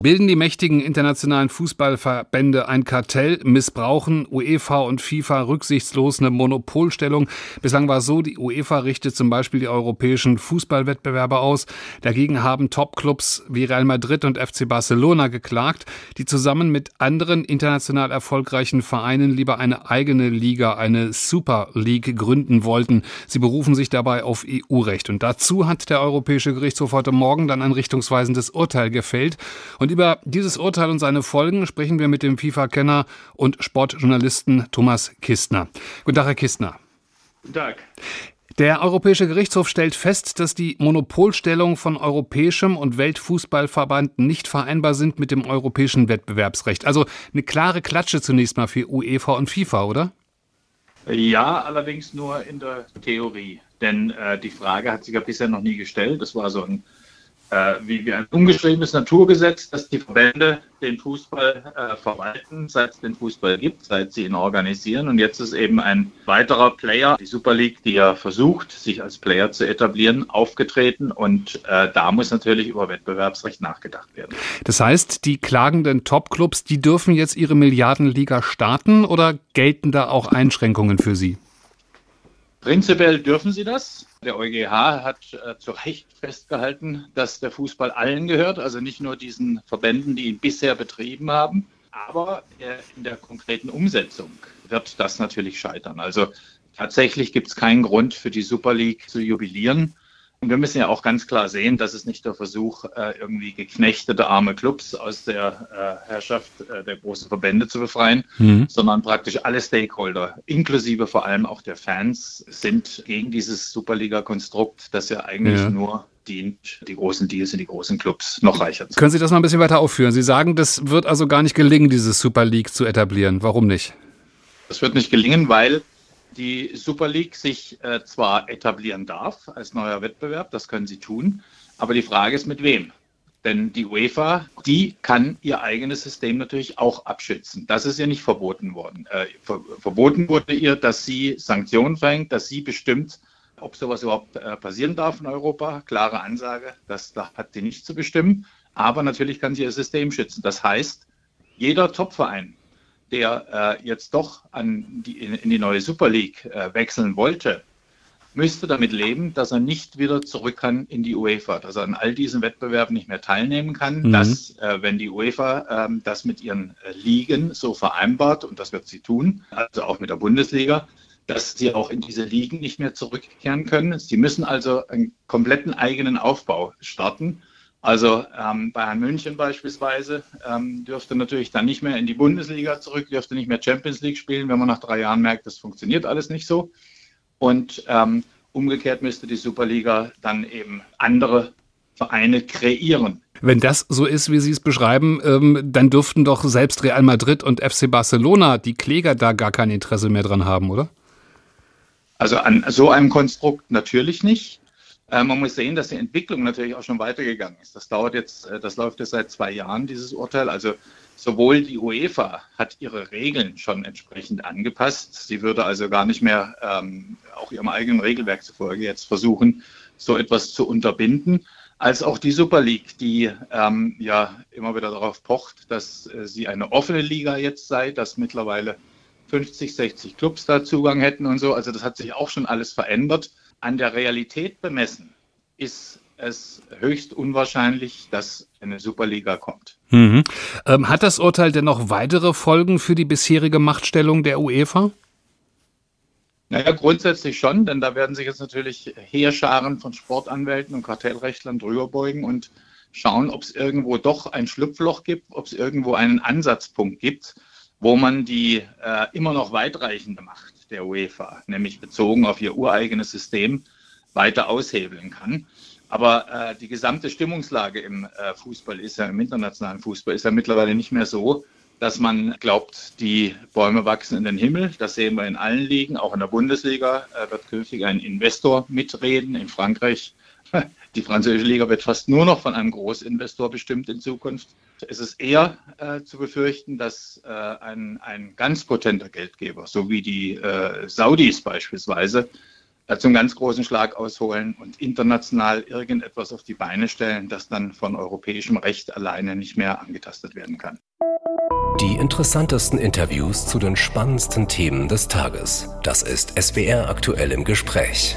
Bilden die mächtigen internationalen Fußballverbände ein Kartell, missbrauchen UEFA und FIFA rücksichtslos eine Monopolstellung? Bislang war es so, die UEFA richtet zum Beispiel die europäischen Fußballwettbewerbe aus. Dagegen haben Topclubs wie Real Madrid und FC Barcelona geklagt, die zusammen mit anderen international erfolgreichen Vereinen lieber eine eigene Liga, eine Super League gründen wollten. Sie berufen sich dabei auf EU-Recht. Und dazu hat der Europäische Gerichtshof heute Morgen dann ein richtungsweisendes Urteil gefällt. Und und über dieses Urteil und seine Folgen sprechen wir mit dem FIFA-Kenner und Sportjournalisten Thomas Kistner. Guten Tag, Herr Kistner. Guten Tag. Der Europäische Gerichtshof stellt fest, dass die Monopolstellung von europäischem und Weltfußballverband nicht vereinbar sind mit dem europäischen Wettbewerbsrecht. Also eine klare Klatsche zunächst mal für UEFA und FIFA, oder? Ja, allerdings nur in der Theorie. Denn äh, die Frage hat sich ja bisher noch nie gestellt. Das war so ein äh, wie, ein ungeschriebenes Naturgesetz, dass die Verbände den Fußball äh, verwalten, seit es den Fußball gibt, seit sie ihn organisieren. Und jetzt ist eben ein weiterer Player, die Super League, die ja versucht, sich als Player zu etablieren, aufgetreten. Und äh, da muss natürlich über Wettbewerbsrecht nachgedacht werden. Das heißt, die klagenden Topclubs, die dürfen jetzt ihre Milliardenliga starten oder gelten da auch Einschränkungen für sie? Prinzipiell dürfen sie das. Der EuGH hat äh, zu Recht festgehalten, dass der Fußball allen gehört, also nicht nur diesen Verbänden, die ihn bisher betrieben haben. Aber äh, in der konkreten Umsetzung wird das natürlich scheitern. Also tatsächlich gibt es keinen Grund für die Super League zu jubilieren. Und wir müssen ja auch ganz klar sehen, dass es nicht der Versuch, äh, irgendwie geknechtete arme Clubs aus der äh, Herrschaft äh, der großen Verbände zu befreien, mhm. sondern praktisch alle Stakeholder, inklusive vor allem auch der Fans, sind gegen dieses Superliga-Konstrukt, das ja eigentlich ja. nur dient, die großen Deals in die großen Clubs noch reicher zu machen. Können Sie das mal ein bisschen weiter aufführen? Sie sagen, das wird also gar nicht gelingen, dieses Super League zu etablieren. Warum nicht? Das wird nicht gelingen, weil die Super League sich äh, zwar etablieren darf als neuer Wettbewerb, das können sie tun, aber die Frage ist mit wem. Denn die UEFA, die kann ihr eigenes System natürlich auch abschützen. Das ist ihr nicht verboten worden. Äh, ver verboten wurde ihr, dass sie Sanktionen verhängt, dass sie bestimmt, ob sowas überhaupt äh, passieren darf in Europa. Klare Ansage, das da hat sie nicht zu bestimmen. Aber natürlich kann sie ihr System schützen. Das heißt, jeder Topverein, der äh, jetzt doch die, in, in die neue Super League äh, wechseln wollte, müsste damit leben, dass er nicht wieder zurück kann in die UEFA, dass er an all diesen Wettbewerben nicht mehr teilnehmen kann, mhm. dass, äh, wenn die UEFA äh, das mit ihren äh, Ligen so vereinbart, und das wird sie tun, also auch mit der Bundesliga, dass sie auch in diese Ligen nicht mehr zurückkehren können. Sie müssen also einen kompletten eigenen Aufbau starten. Also ähm, Bayern München beispielsweise ähm, dürfte natürlich dann nicht mehr in die Bundesliga zurück, dürfte nicht mehr Champions League spielen, wenn man nach drei Jahren merkt, das funktioniert alles nicht so. Und ähm, umgekehrt müsste die Superliga dann eben andere Vereine kreieren. Wenn das so ist, wie Sie es beschreiben, ähm, dann dürften doch selbst Real Madrid und FC Barcelona, die Kläger, da gar kein Interesse mehr dran haben, oder? Also an so einem Konstrukt natürlich nicht. Äh, man muss sehen, dass die Entwicklung natürlich auch schon weitergegangen ist. Das dauert jetzt, äh, das läuft jetzt seit zwei Jahren, dieses Urteil. Also sowohl die UEFA hat ihre Regeln schon entsprechend angepasst. Sie würde also gar nicht mehr ähm, auch ihrem eigenen Regelwerk zufolge jetzt versuchen, so etwas zu unterbinden, als auch die Super League, die ähm, ja immer wieder darauf pocht, dass äh, sie eine offene Liga jetzt sei, dass mittlerweile 50, 60 Clubs da Zugang hätten und so. Also das hat sich auch schon alles verändert an der Realität bemessen, ist es höchst unwahrscheinlich, dass eine Superliga kommt. Mhm. Ähm, hat das Urteil denn noch weitere Folgen für die bisherige Machtstellung der UEFA? Naja, grundsätzlich schon, denn da werden sich jetzt natürlich Heerscharen von Sportanwälten und Kartellrechtlern drüber beugen und schauen, ob es irgendwo doch ein Schlupfloch gibt, ob es irgendwo einen Ansatzpunkt gibt, wo man die äh, immer noch weitreichende Macht der UEFA, nämlich bezogen auf ihr ureigenes System, weiter aushebeln kann. Aber äh, die gesamte Stimmungslage im äh, Fußball ist ja, im internationalen Fußball, ist ja mittlerweile nicht mehr so, dass man glaubt, die Bäume wachsen in den Himmel. Das sehen wir in allen Ligen. Auch in der Bundesliga äh, wird künftig ein Investor mitreden. In Frankreich, die französische Liga wird fast nur noch von einem Großinvestor bestimmt in Zukunft. Es ist eher äh, zu befürchten, dass äh, ein, ein ganz potenter Geldgeber, so wie die äh, Saudis beispielsweise, zum ganz großen Schlag ausholen und international irgendetwas auf die Beine stellen, das dann von europäischem Recht alleine nicht mehr angetastet werden kann. Die interessantesten Interviews zu den spannendsten Themen des Tages. Das ist SWR aktuell im Gespräch.